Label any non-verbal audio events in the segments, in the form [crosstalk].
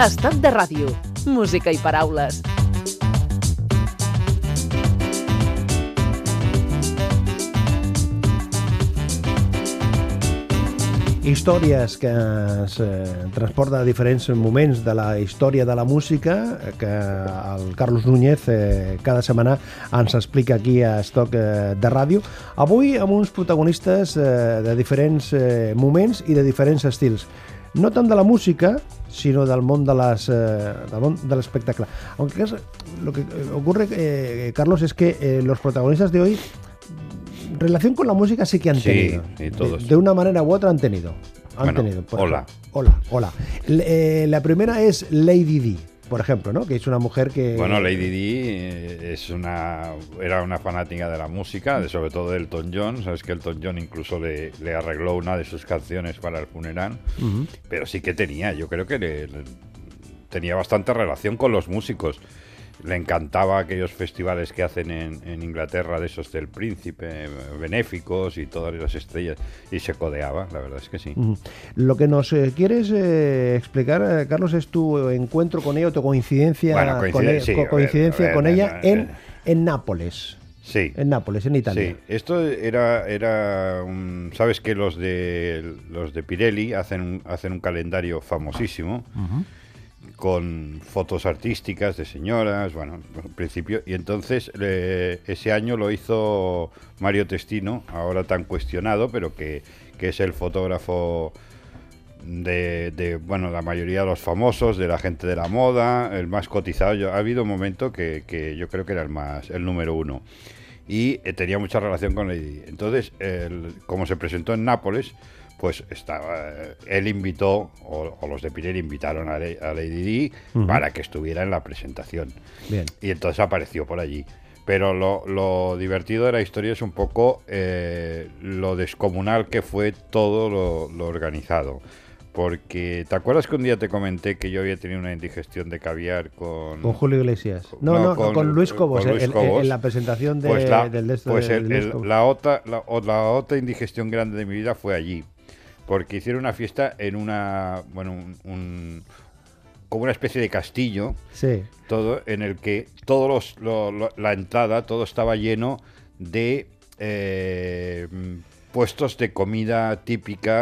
Estat de ràdio, música i paraules. històries que es eh, transporta a diferents moments de la història de la música que el Carlos Núñez eh, cada setmana ens explica aquí a Estoc eh, de Ràdio. Avui amb uns protagonistes eh, de diferents eh, moments i de diferents estils. No tant de la música, sino del món de las, eh, del món de l'espectacle. Aunque es, lo que ocurre, eh, Carlos, es que eh, los protagonistas de hoy relación con la música sí que han Sí, tenido. sí, todos. De, de una manera u otra han tenido. Han Bueno, tenido. por hola. ejemplo. Hola, hola. Eh, la primera es Lady D, por ejemplo, ¿no? Que es una mujer que. Bueno, Lady Di eh, es una, era una fanática de la música, de, sobre todo de Elton John. Sabes que Elton John incluso le, le arregló una de sus canciones para el funeral. Ujú. Pero sí que tenía, yo creo que le- le- tenía bastante relación con los músicos. Le encantaba aquellos festivales que hacen en, en Inglaterra de esos del príncipe, benéficos y todas las estrellas. Y se codeaba, la verdad es que sí. Lo que nos eh, quieres eh, explicar, eh, Carlos, es tu encuentro con ella o tu coincidencia, Bueno, con, coincide- e- sí, co- a ver, coincidencia ver, con ella en, en Nápoles. Sí. En Nápoles, en Italia. Sí, esto era, era un- sabes que los de los de Pirelli hacen un, hacen un calendario famosísimo con fotos artísticas de señoras, bueno, en principio, y entonces eh, ese año lo hizo Mario Testino, ahora tan cuestionado, pero que, que es el fotógrafo de, de, bueno, la mayoría de los famosos, de la gente de la moda, el más cotizado. Yo, ha habido un momento que, que yo creo que era el más, el número uno. Y eh, tenía mucha relación con Lady. Entonces, el- como se presentó en Nápoles, pues estaba, eh, él invitó, o, o los de Pirelli invitaron a, Le- a Lady Di para que estuviera en la presentación. Bien. Y entonces apareció por allí. Pero lo, lo divertido de la historia es un poco eh, lo descomunal que fue todo lo, lo organizado. Porque, ¿te acuerdas que un día te comenté que yo había tenido una indigestión de caviar con... Con Julio Iglesias. No, No, con, con- Luis Cobos, con Luis en- en- Cobos. en la presentación de, pues la, del de pues de- el- de Luis el- Cobos. la, otra, la, la otra indigestión grande de mi vida fue allí. Porque hicieron una fiesta en una... Bueno, un- un como una especie de castillo Sí. todo en el que todos los, lo- lo- la entrada todo estaba lleno de eh, puestos de comida típica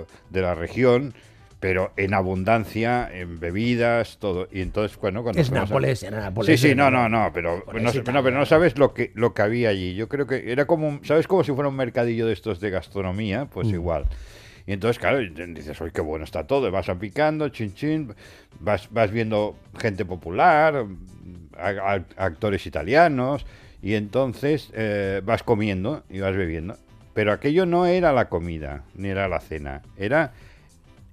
eh, de la región pero en abundancia en bebidas todo y entonces bueno cuando Es fuimos a- Nápoles, era Nápoles. Sí, sí, no, no, no, pero Nápoles, no, no, pero no sabes lo que lo que había allí. Yo creo que era como, un- ¿sabes? Como si fuera un mercadillo de estos de gastronomía, pues Mm. igual. Y entonces, claro, dices, oye, qué bueno está todo, y vas a picando, chin, chin, vas, vas viendo gente popular, a- a- actores italianos, y entonces eh, vas comiendo y vas bebiendo. Pero aquello no era la comida, ni era la cena, era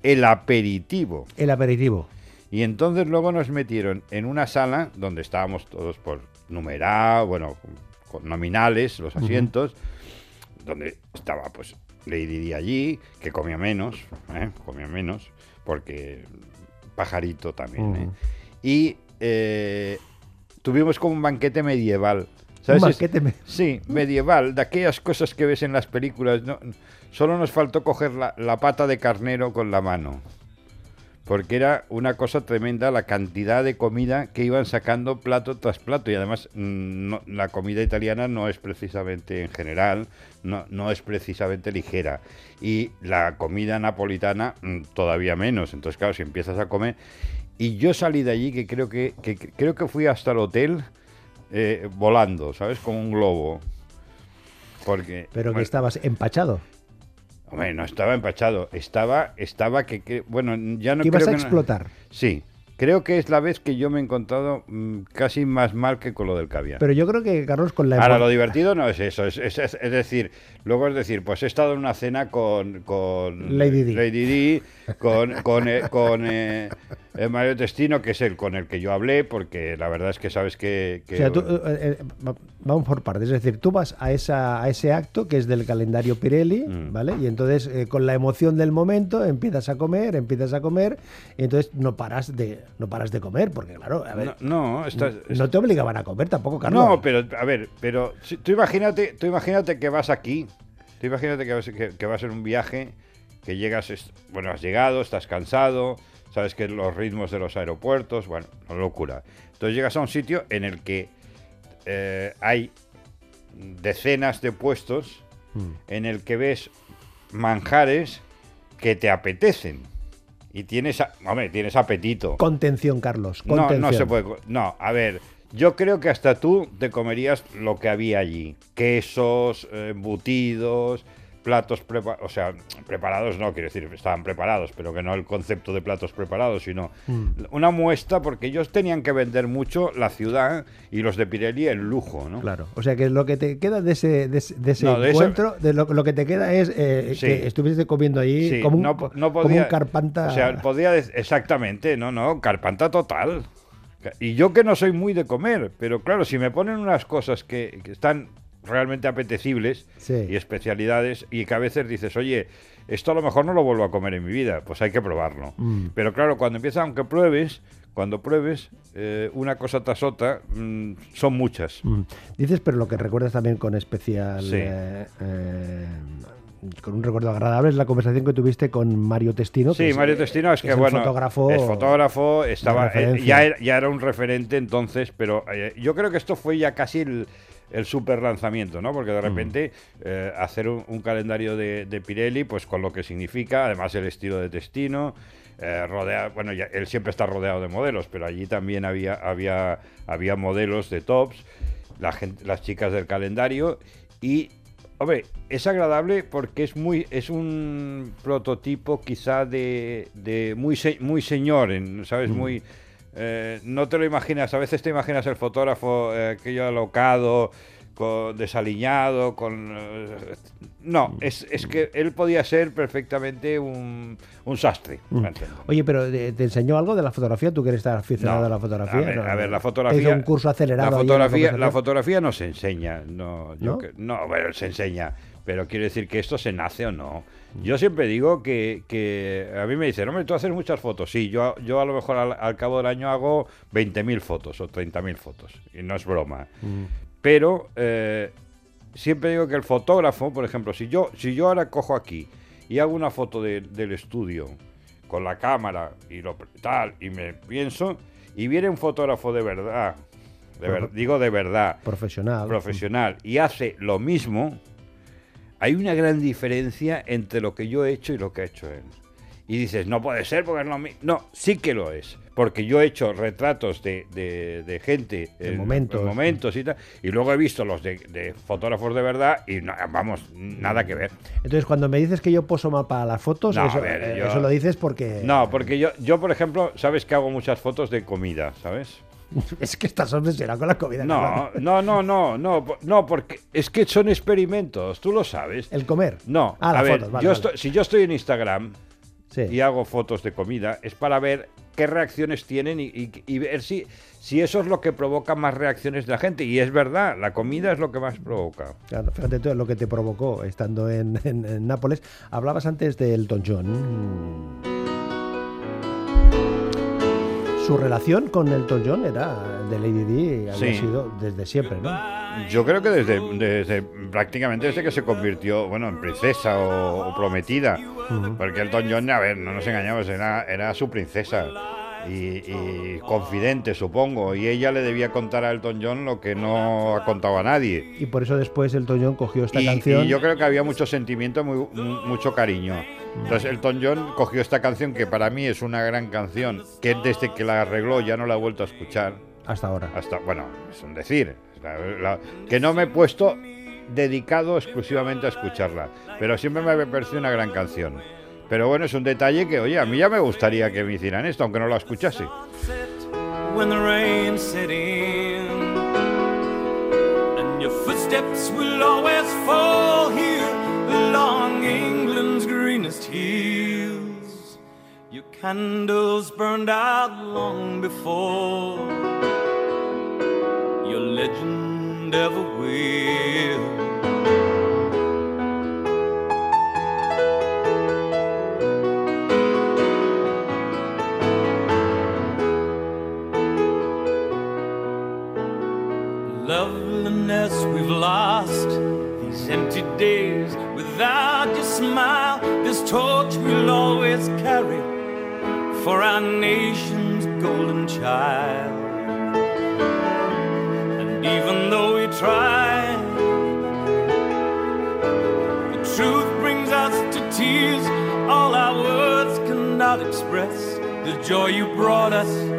el aperitivo. El aperitivo. Y entonces luego nos metieron en una sala donde estábamos todos por numerado, bueno, con nominales, los asientos, donde estaba pues Lady Di allí, que comía menos, ¿eh? comía menos, porque pajarito también. ¿eh? Y eh, tuvimos como un banquete medieval. ¿sabes? Un banquete me- Sí, medieval, de aquellas cosas que ves en las películas. No, solo nos faltó coger la, la pata de carnero con la mano. Porque era una cosa tremenda la cantidad de comida que iban sacando plato tras plato. Y además, mm, no- la comida italiana no es precisamente en general, no, no es precisamente ligera. Y la comida napolitana mm, todavía menos. Entonces, claro, si empiezas a comer. Y yo salí de allí que creo que, que- que- creo que fui hasta el hotel eh, volando, ¿sabes? Como un globo. Porque. Pero que bueno, estabas empachado. Hombre, no estaba empachado. Estaba, estaba que, que- bueno, ya no que ibas creo a que no- explotar. Sí, creo que es la vez que yo me he encontrado mm, casi más mal que con lo del caviar. Pero yo creo que, Carlos, con la Ahora, lo divertido no es eso, es, es- es- es decir, luego es decir, pues he estado en una cena con, con Lady Di. Lady Di, con, con, eh, con, eh, eh, Mario Testino, que es el con el que yo hablé, porque la verdad es que sabes que... que- O sea, tú, eh, eh, va- vamos por partes. Es decir, tú vas a, esa, a ese acto que es del calendario Pirelli, Mm. ¿vale? Y entonces, con la emoción del momento, empiezas a comer, empiezas a comer, y entonces no paras de, no paras de comer, porque claro, a ver, no, no, estás- no te obligaban a comer tampoco, Carlos. No, pero a ver, pero si- tú imagínate, tú imagínate que vas aquí, tú imagínate que vas, que, que vas en un viaje, que llegas, bueno, has llegado, estás cansado, sabes que los ritmos de los aeropuertos, bueno, una locura. Entonces llegas a un sitio en el que eh, hay decenas de puestos Mm. en el que ves manjares que te apetecen. Y tienes, hombre, tienes apetito. Contención, Carlos. No, Contención. no se puede. No, a ver, yo creo que hasta tú te comerías lo que había allí: quesos, eh, embutidos, platos preparados. O sea, preparados no, quiero decir, estaban preparados, pero que no el concepto de platos preparados, sino Mm. una muestra, porque ellos tenían que vender mucho la ciudad y los de Pirelli el lujo, ¿no? Claro, o sea que lo que te queda de ese, de ese, de ese No, de ese- encuentro, de lo, lo que te queda es eh, Sí. que estuviste comiendo ahí Sí, como, un, no, como podía- un carpanta. O sea, podía exactamente, no, no, carpanta total. Y yo que no soy muy de comer, pero claro, si me ponen unas cosas que, que están realmente apetecibles Sí. y especialidades y que a veces dices, oye, esto a lo mejor no lo vuelvo a comer en mi vida, pues hay que probarlo. Mm. Pero claro, cuando empiezas, aunque pruebes, cuando pruebes eh, una cosa tras otra, mm, son muchas. Mm. Dices, pero lo que recuerdas también con especial. Sí. eh, eh, con un recuerdo agradable es la conversación que tuviste con Mario Testino. Sí, es, Mario Testino es que, bueno, fotógrafo. es fotógrafo, estaba, ya, era, ya era un referente entonces, pero eh, yo creo que esto fue ya casi el, el super lanzamiento, ¿no? Porque de repente eh, hacer un, un calendario de, de Pirelli, pues con lo que significa, además el estilo de Testino, eh, rodea, bueno, ya- él siempre está rodeado de modelos, pero allí también había, había, había modelos de tops, la gente, las chicas del calendario y Hombre, es agradable porque es muy es un prototipo quizá de, de muy se- muy señor, en- ¿sabes? Muy eh, no te lo imaginas, a veces te imaginas el fotógrafo eh, aquello alocado, con, desaliñado, con eh, no, es, es que él podía ser perfectamente un, un sastre. Mm. Oye, pero eh, ¿te enseñó algo de la fotografía? ¿Tú que eres estar aficionado No. a la fotografía? A ver, No, a ver, la ¿Te fotografía. hizo un curso acelerado. La fotografía, la fotografía no se enseña. No, yo ¿No? que- no, bueno, se enseña. Pero quiero decir que esto se nace o no. Yo siempre digo que, que a mí me dicen, hombre, tú haces muchas fotos. Sí, yo, yo a lo mejor al, al cabo del año hago 20.000 fotos o 30.000 fotos. Y no es broma. Mm. Pero eh, siempre digo que el fotógrafo, por ejemplo, si yo, si yo ahora cojo aquí y hago una foto de- del estudio con la cámara y lo tal, y me pienso, y viene un fotógrafo de verdad, de ver- digo de verdad, Profesional. profesional, y hace lo mismo, hay una gran diferencia entre lo que yo he hecho y lo que ha hecho él. Y dices, no puede ser porque es lo mismo. No, sí que lo es. Porque yo he hecho retratos de, de- de gente De en- momentos. en momentos y tal. Y luego he visto los de, de fotógrafos de verdad y no- vamos, nada que ver. Entonces, cuando me dices que yo poso mal para las fotos, No, eso, a ver, eh, yo- eso lo dices porque. No, porque yo, yo, por ejemplo, sabes que hago muchas fotos de comida, ¿sabes? [laughs] es que estás obsesionado con la comida. No, no, no, no, no, no, porque es que son experimentos, tú lo sabes. El comer. No, Ah, a las ver, fotos, vale, yo vale. estoy- si yo estoy en Instagram Sí. y hago fotos de comida, es para ver qué reacciones tienen y, y- y ver si, si eso es lo que provoca más reacciones de la gente. Y es verdad, la comida es lo que más provoca. Claro, fíjate tú lo que te provocó estando en, en- en Nápoles. Hablabas antes del John. Su relación con Elton John era de Lady Di, había Sí. sido desde siempre, ¿no? Yo creo que desde, desde prácticamente desde que se convirtió, bueno, en princesa o, o prometida, porque Elton John, a ver, no nos engañamos, era, era su princesa y, y confidente, supongo, y ella le debía contar a Elton John lo que no ha contado a nadie. Y por eso después Elton John cogió esta Y, canción. y yo creo que había mucho sentimiento, muy- mu- mucho cariño. Entonces Elton John cogió esta canción que para mí es una gran canción, que desde que la arregló ya no la he vuelto a escuchar Hasta ahora. hasta, bueno, es un decir, la- la- que no me he puesto dedicado exclusivamente a escucharla, pero siempre me ha parecido una gran canción. Pero bueno, es un detalle que, oye, a mí ya me gustaría que me hicieran esto, aunque no la escuchase. Your candles burned out long before your legend ever will. Without your smile, this torch we'll always carry. for our nation's golden child. And even though we try, the truth brings us to tears. All our words cannot express the joy you brought us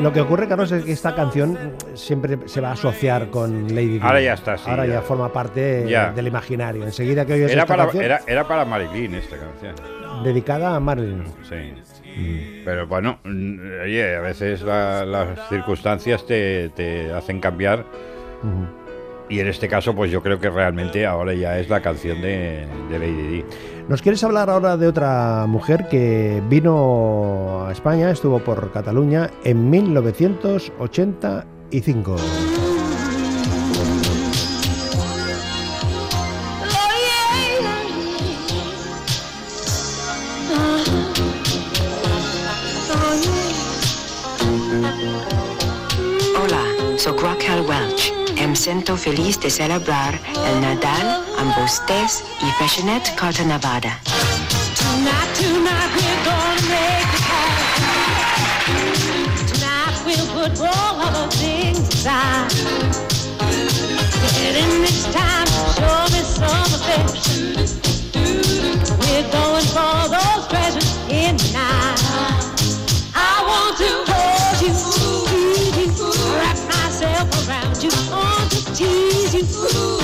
Lo que ocurre, Carlos, es que esta canción siempre se va a asociar con Lady Di. Ahora ya está, sí, Ahora ya, ya. forma parte Ya. del imaginario. Enseguida que oyes Era esta para, canción, era, era para Marilyn esta canción. dedicada a Marilyn. Sí. Pero bueno, oye, a veces la- las circunstancias te, te hacen cambiar. Y en este caso, pues yo creo que realmente ahora ya es la canción de, de Lady Di. ¿Nos quieres hablar ahora de otra mujer que vino a España, estuvo por Cataluña en 1985? Em sento feliç de celebrar el Nadal amb vostès i Fashionet Carta Nevada. Tonight, tonight, we're gonna make it happen. Tonight, we'll put all other things aside. This time, show me some affection. We're going for those treasures in the night. I want to hold you, Ooh.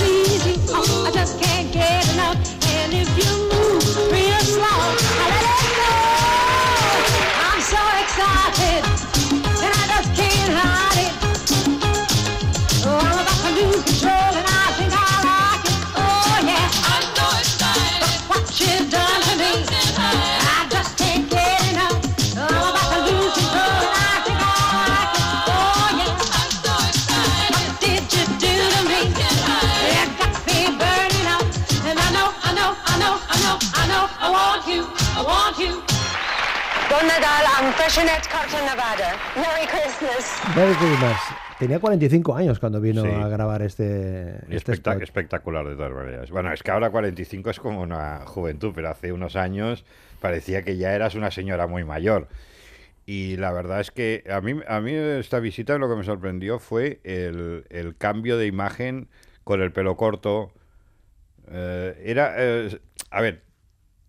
Fashionet Carta Nevada. Merry Christmas. Merry Christmas. Tenía 45 años cuando vino Sí. a grabar este, este espectac- spot. espectacular de todas maneras. Bueno, es que ahora 45 es como una juventud, pero hace unos años parecía que ya eras una señora muy mayor. Y la verdad es que a mí, a mí esta visita lo que me sorprendió fue el, el cambio de imagen con el pelo corto. Eh, era, eh, a ver,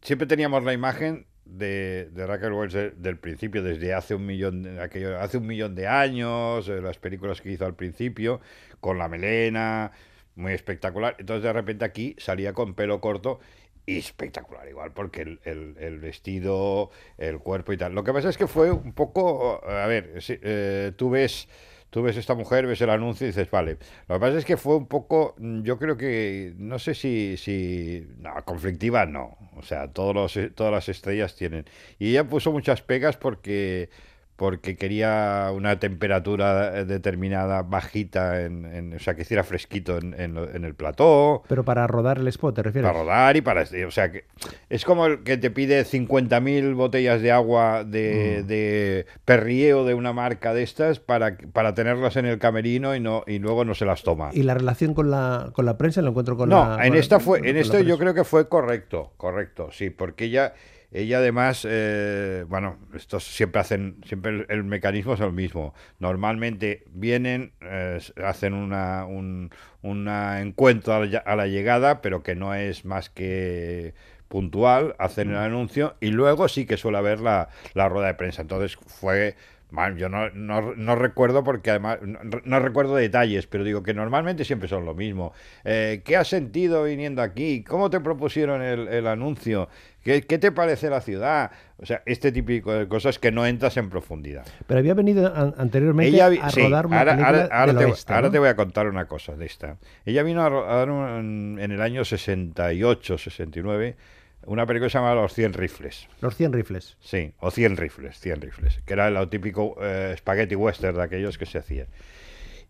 siempre teníamos la imagen de, de Raquel de- del principio, desde hace un millón aquello, hace un millón de años, eh, las películas que hizo al principio, con la melena, muy espectacular. Entonces de repente aquí salía con pelo corto y espectacular igual, porque el, el- vestido, el cuerpo y tal. Lo que pasa es que fue un poco, a ver, sí, eh, tú ves... Tú ves esta mujer, ves el anuncio y dices, vale. Lo que pasa es que fue un poco, mm, yo creo que, no sé si, si, no, conflictiva no. O sea, todos los, todas las estrellas tienen. Y ella puso muchas pegas porque, porque quería una temperatura eh, determinada, bajita, en, en- o sea, que hiciera fresquito en, en en el plató. Pero para rodar el spot, ¿te refieres? Para rodar y para... O sea, que es como el que te pide 50.000 botellas de agua de, Mm. de perrieo de una marca de estas para, para tenerlas en el camerino y no y luego no se las toma. ¿Y la relación con la, con la prensa? ¿Lo encuentro con no, la en con- esta fue, en esto yo creo que fue correcto, correcto, sí, porque ella, ella además, eh, bueno, estos siempre hacen, siempre el, mecanismo es el mismo. Normalmente vienen, eh, hacen una, un una encuentro a la, a la llegada, pero que no es más que puntual, hacen el anuncio y luego sí que suele haber la, la rueda de prensa. Entonces fue Man, yo no, no, no recuerdo porque además no, no recuerdo detalles, pero digo que normalmente siempre son lo mismo. Eh, ¿Qué has sentido viniendo aquí? ¿Cómo te propusieron el, el anuncio? ¿Qué, ¿Qué te parece la ciudad? O sea, este típico de cosas que no entras en profundidad. Pero había venido an- anteriormente Ella a sí, rodar una ahora, ahora- ahora del te, oeste, ahora te voy a contar una cosa de esta. Ella vino a rodar un- en el año 68, 69, una película que se llama Los 100 rifles. Los 100 rifles. Sí, o 100 rifles, 100 rifles, que era el típico eh, spaghetti western de aquellos que se hacían.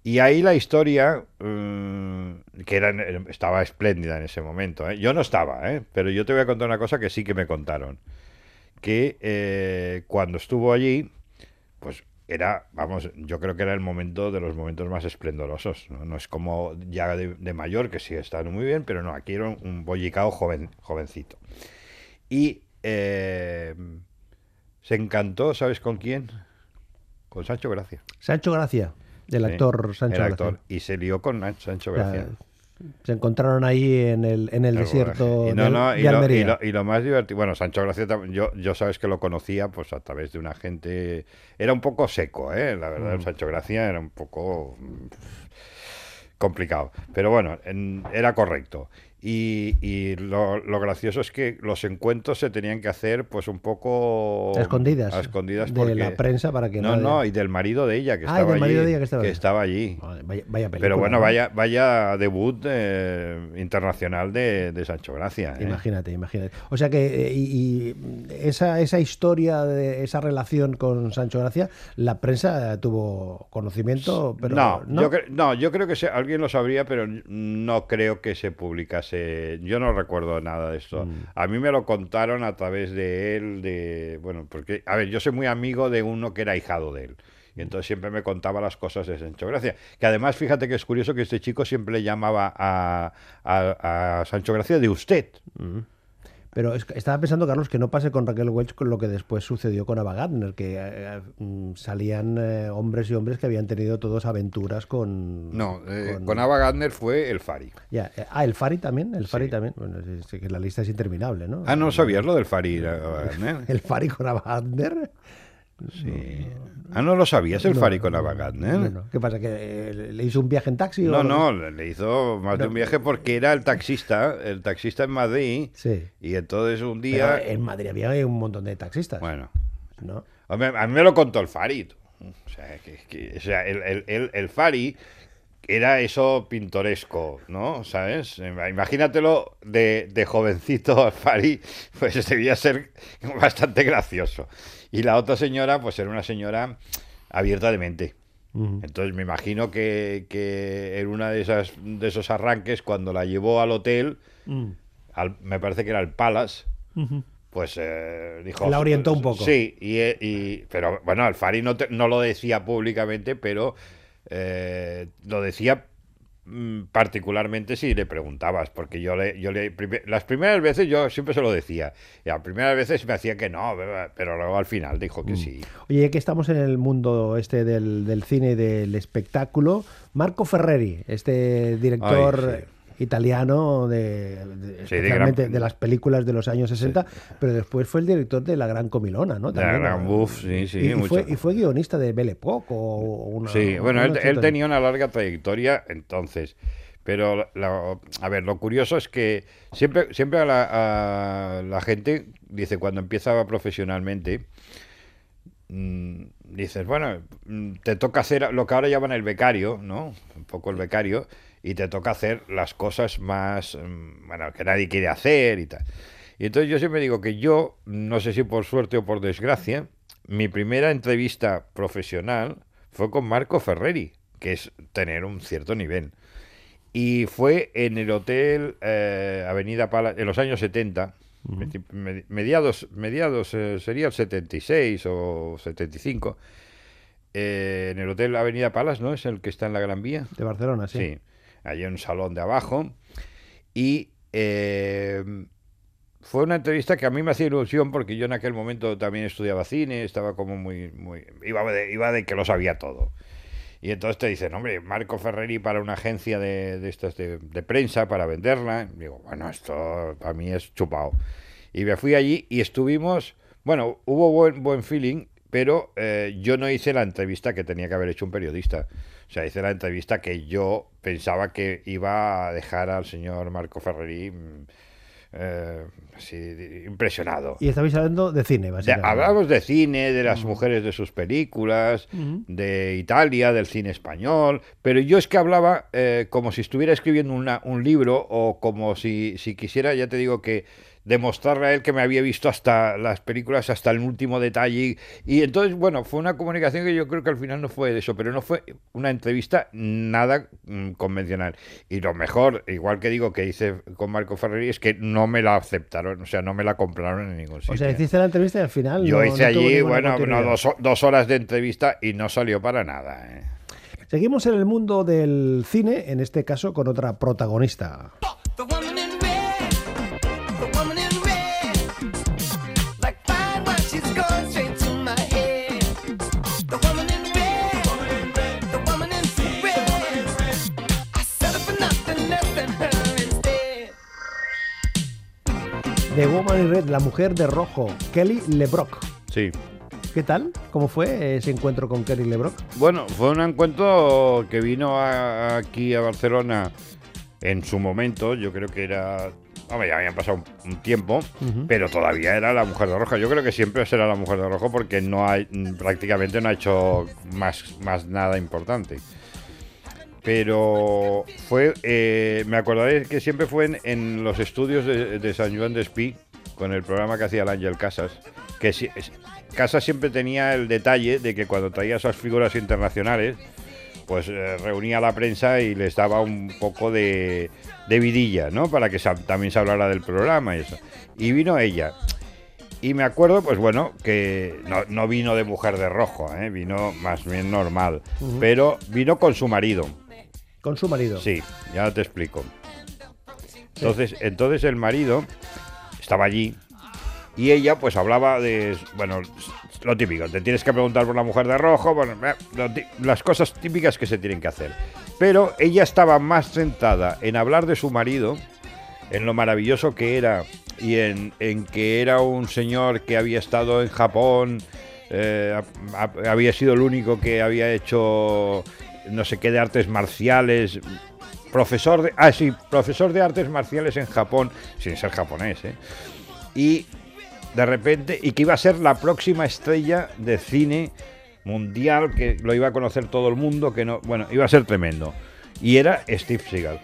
Y ahí la historia, mm, que era, estaba espléndida en ese momento. ¿eh? Yo no estaba, ¿eh? pero yo te voy a contar una cosa que sí que me contaron. Que eh, cuando estuvo allí, pues era, vamos, yo creo que era el momento de los momentos más esplendorosos. No, No es como ya de, de mayor, que sigue estando muy bien, pero no, aquí era un, un bollicao joven, jovencito. Y eh, se encantó, ¿sabes con quién? Con Sancho Gracia. Sancho Gracia, del Sí, actor Sancho el Gracia. actor. Y se lió con Sancho Gracia. Se encontraron ahí en el, en el El desierto. Y de, no, no, de y, lo, y Almería. lo- y lo más divertido, bueno, Sancho Gracia, yo, yo sabes que lo conocía pues a través de una gente, era un poco seco, ¿eh? la verdad, el Sancho Gracia era un poco mm, complicado, pero bueno, en- era correcto. Y, y lo, lo gracioso es que los encuentros se tenían que hacer pues un poco A escondidas. a escondidas de la prensa para que no, no, y del marido de ella que Ah, estaba del marido allí, de ella que estaba allí. allí. Joder, Vaya, vaya película, Pero bueno, ¿no? vaya, vaya debut eh, internacional de, de Sancho Gracia. ¿eh? Imagínate, imagínate. O sea que eh, y, y esa, esa historia de esa relación con Sancho Gracia, la prensa tuvo conocimiento, pero no, no. Yo no, yo creo que se- alguien lo sabría, pero no creo que se publicase. Yo no recuerdo nada de esto. Mm. A mí me lo contaron a través de él, de bueno, porque a ver, yo soy muy amigo de uno que era ahijado de él. Y entonces siempre me contaba las cosas de Sancho Gracia. Que además, fíjate que es curioso que este chico siempre le llamaba a, a- a Sancho Gracia de usted. Pero es estaba pensando, Carlos, que no pase con Raquel Welch con lo que después sucedió con Ava Gardner, que eh, mm, salían eh, hombres y hombres que habían tenido todos aventuras con... No, eh, con Ava Gardner fue el Fari. Ya, eh, ah, el Fari también, el Fari Sí. también. Bueno, es, es que la lista es interminable, ¿no? Ah, no sabías lo del Fari. [laughs] El Fari con Ava Gardner. Sí. Ah, no lo sabías el No, Fari con? No, no. ¿Qué pasa? ¿Que eh, le hizo un viaje en taxi? No, o- no, le hizo más de un viaje porque era el taxista, el taxista en Madrid, Sí. y entonces un Pero día... en Madrid había un montón de taxistas. Bueno, ¿no? a mí me lo contó el Fari. O sea, que, que- o sea el, el- el- el Fari era eso pintoresco, ¿no? ¿Sabes? Imagínatelo de, de jovencito [laughs] Fari, pues debía ser bastante gracioso. Y la otra señora, pues era una señora abierta de mente. Entonces me imagino que, que en una de esas de esos arranques, cuando la llevó al hotel, Mm. al- me parece que era el Palace, pues eh, dijo... La orientó un poco. Sí, y, y- pero bueno, Alfari no, te- no lo decía públicamente, pero eh, lo decía mm, particularmente si le preguntabas, porque yo le, yo le las primeras veces yo siempre se lo decía, y las primeras veces me hacía que no, pero luego al final dijo Mm. que sí. Oye, ya que estamos en el mundo este del, del cine y del espectáculo, Marco Ferreri, este director Ay, italiano de, de- Sí, de especialmente de, gran- las películas de los años 60, pero después fue el director de La Gran Comilona, ¿no? La Gran. Buff, sí, sí, y, y fue, y fue guionista de Belle Époque o una... Sí, bueno, él, una él historia. tenía una larga trayectoria entonces. Pero, la- a ver, lo curioso es que siempre, siempre a la, a la gente, dice, cuando empieza profesionalmente, mm, dices, bueno, mm, te toca hacer lo que ahora llaman el becario, ¿no? Un poco el becario, y te toca hacer las cosas más, mm, bueno, que nadie quiere hacer y tal. Y entonces yo siempre digo que yo, no sé si por suerte o por desgracia, mi primera entrevista profesional fue con Marco Ferreri, que es tener un cierto nivel. Y fue en el hotel eh, Avenida Pala, en los años 70, medi- medi- mediados, mediados eh, sería el 76 o 75, eh, en el hotel Avenida Palas, ¿no? Es el que está en la Gran Vía. De Barcelona, sí. Sí, allí en un salón de abajo. Y eh, fue una entrevista que a mí me hacía ilusión porque yo en aquel momento también estudiaba cine, estaba como muy... muy iba, de, iba de que lo sabía todo. Y entonces te dicen, hombre, Marco Ferreri para una agencia de, estas de, de prensa para venderla. Y digo, bueno, esto para mí es chupado. Y me fui allí y estuvimos, bueno, hubo buen, buen feeling, pero eh, yo no hice la entrevista que tenía que haber hecho un periodista. O sea, hice la entrevista que yo pensaba que iba a dejar al señor Marco Ferreri mm, eh, así, impresionado. Y estabais hablando de cine, De- básicamente. hablamos de cine, de las mujeres de sus películas, de Italia, del cine español, pero yo es que hablaba eh, como si estuviera escribiendo una- un libro o como si, si quisiera, ya te digo que demostrarle a él que me había visto hasta las películas, hasta el último detalle. Y, y entonces, bueno, fue una comunicación que yo creo que al final no fue de eso, pero no fue una entrevista nada mm, convencional. Y lo mejor, igual que digo que hice con Marco Ferreri, es que no me la aceptaron, o sea, no me la compraron en ningún sitio. O sea, hiciste la entrevista y al final. Yo no- hice no allí, bueno, no, dos horas de entrevista y no salió para nada. ¿eh? Seguimos en el mundo del cine, en este caso con otra protagonista. The Woman in Red, la mujer de rojo, Kelly LeBrock. Sí. ¿Qué tal? ¿Cómo fue ese encuentro con Kelly LeBrock? Bueno, fue un encuentro que vino a- aquí a Barcelona en su momento, yo creo que era... Hombre, ya habían pasado un, un tiempo, pero todavía era la mujer de rojo. Yo creo que siempre será la mujer de rojo porque no hay, prácticamente no ha hecho más, más nada importante. Pero fue, eh, me acordaré que siempre fue en, en los estudios de, de San Juan de Espí, con el programa que hacía el Ángel Casas, que si- es- Casas siempre tenía el detalle de que cuando traía esas figuras internacionales, pues eh, reunía a la prensa y les daba un poco de, de vidilla, ¿no? Para que sa- también se hablara del programa y eso. Y vino ella. Y me acuerdo, pues bueno, que no, no vino de mujer de rojo, ¿eh? vino más bien normal, pero vino con su marido. Con su marido. Sí, ya te explico. Entonces, entonces el marido estaba allí y ella pues hablaba de, bueno, lo típico, te tienes que preguntar por la mujer de rojo, bueno, eh, las cosas típicas que se tienen que hacer. Pero ella estaba más sentada en hablar de su marido, en lo maravilloso que era y en, en que era un señor que había estado en Japón, eh, ha- ha- había sido el único que había hecho no sé qué de artes marciales, profesor de, ah, sí, profesor de artes marciales en Japón, sin ser japonés, ¿eh? y de repente, y que iba a ser la próxima estrella de cine mundial, que lo iba a conocer todo el mundo, que no, bueno, iba a ser tremendo. Y era Steve Seagal,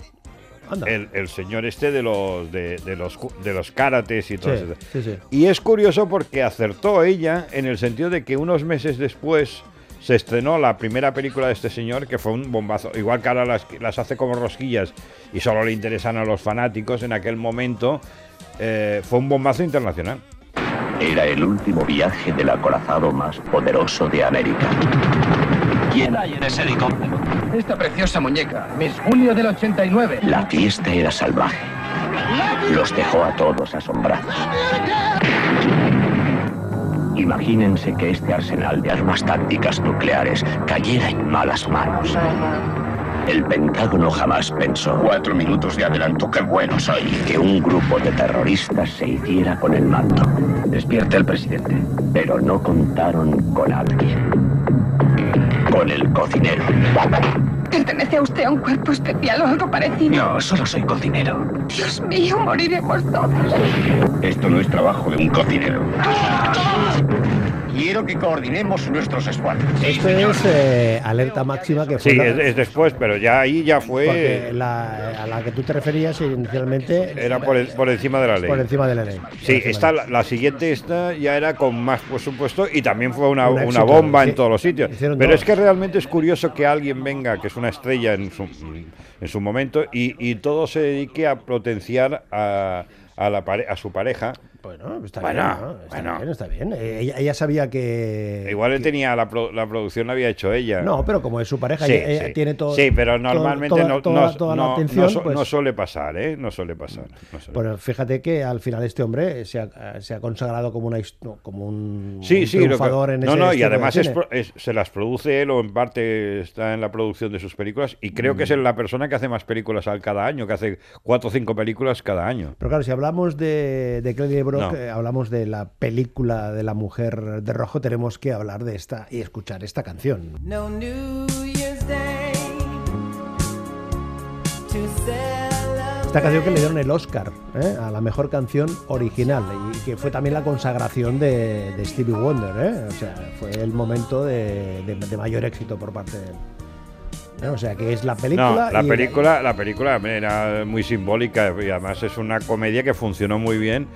el, el señor este de los de, de los de los karates y todo Sí, eso. sí, sí. Y es curioso porque acertó ella en el sentido de que unos meses después se estrenó la primera película de este señor, que fue un bombazo. Igual que ahora las, las hace como rosquillas y solo le interesan a los fanáticos, en aquel momento eh, fue un bombazo internacional. Era el último viaje del acorazado más poderoso de América. ¿Quién hay en ese helicóptero? Esta preciosa muñeca, Miss Julio del 89. La fiesta era salvaje. Los dejó a todos asombrados. Imagínense que este arsenal de armas tácticas nucleares cayera en malas manos. El Pentágono jamás pensó. Cuatro minutos de adelanto, qué bueno soy. Que un grupo de terroristas se hiciera con el mando. Despierte el presidente. Pero no contaron con alguien. Con el cocinero. ¿Pertenece a usted a un cuerpo especial o algo parecido? No, solo soy cocinero. Dios mío, moriremos todos. Esto no es trabajo de un cocinero. Quiero que coordinemos nuestros esfuerzos. Esto es eh, alerta máxima que fue Sí, la- es, es después, pero ya ahí ya porque fue... la- a la que tú te referías inicialmente Era por, el- por encima de la ley. por encima de la ley. Sí, esta, la, la siguiente esta ya era con más presupuesto y también fue una, Un una éxito, bomba sí. en todos los sitios. Hicieron Pero dos. es que realmente es curioso que alguien venga, que es una estrella en su, en su momento, y, y todo se dedique a potenciar a, a, la pare- a su pareja. Bueno, está Bueno, bien, ¿no? Está bueno. bien, está bien. Eh, Ella, ella sabía que... Igual él que- tenía la, pro- la producción la había hecho ella. No, pero como es su pareja, Sí, ella, sí. tiene todo... Sí, pero todo- normalmente toda, no, toda- no- toda la no- atención, no pues- no suele pasar, ¿eh? No suele pasar. no suele Bueno, fíjate que al final este hombre se ha, se ha consagrado como, una, no, como un, Sí, un sí, lo que- triunfador en no, ese no, y estilo de además es es- se las produce él o en parte está en la producción de sus películas y creo Mm. que es la persona que hace más películas al cada año, que hace cuatro o cinco películas cada año. Pero claro, si hablamos de, de Kelly Brock, No. eh, hablamos de la película de la mujer de rojo, tenemos que hablar de esta y escuchar esta canción. No New Year's Day to celebrate. Esta canción que le dieron el Oscar ¿eh? a la mejor canción original y que fue también la consagración de, de Stevie Wonder. ¿eh? O sea, fue el momento de, de- de mayor éxito por parte de él. ¿Eh? O sea, que es la película. No, la y- película, la película era muy simbólica y además es una comedia que funcionó muy bien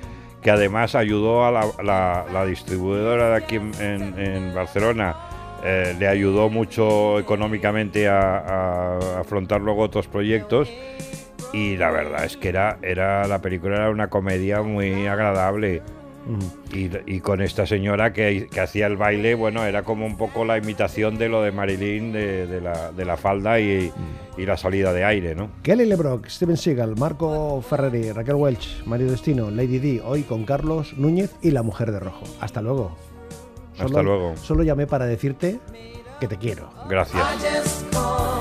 que además ayudó a la, la- la distribuidora de aquí en, Barcelona, eh, le ayudó mucho económicamente a, a afrontar luego otros proyectos. Y la verdad es que era, era la película era una comedia muy agradable. Y, y con esta señora que, que hacía el baile, bueno, era como un poco la imitación de lo de Marilyn, de, de la, de la falda y, y la salida de aire, ¿no? Kelly LeBrock, Steven Seagal, Marco Ferreri, Raquel Welch, Mario Destino, Lady D, hoy con Carlos Núñez y la mujer de rojo. Hasta luego. Hasta luego. Solo llamé para decirte que te quiero. Gracias. I just called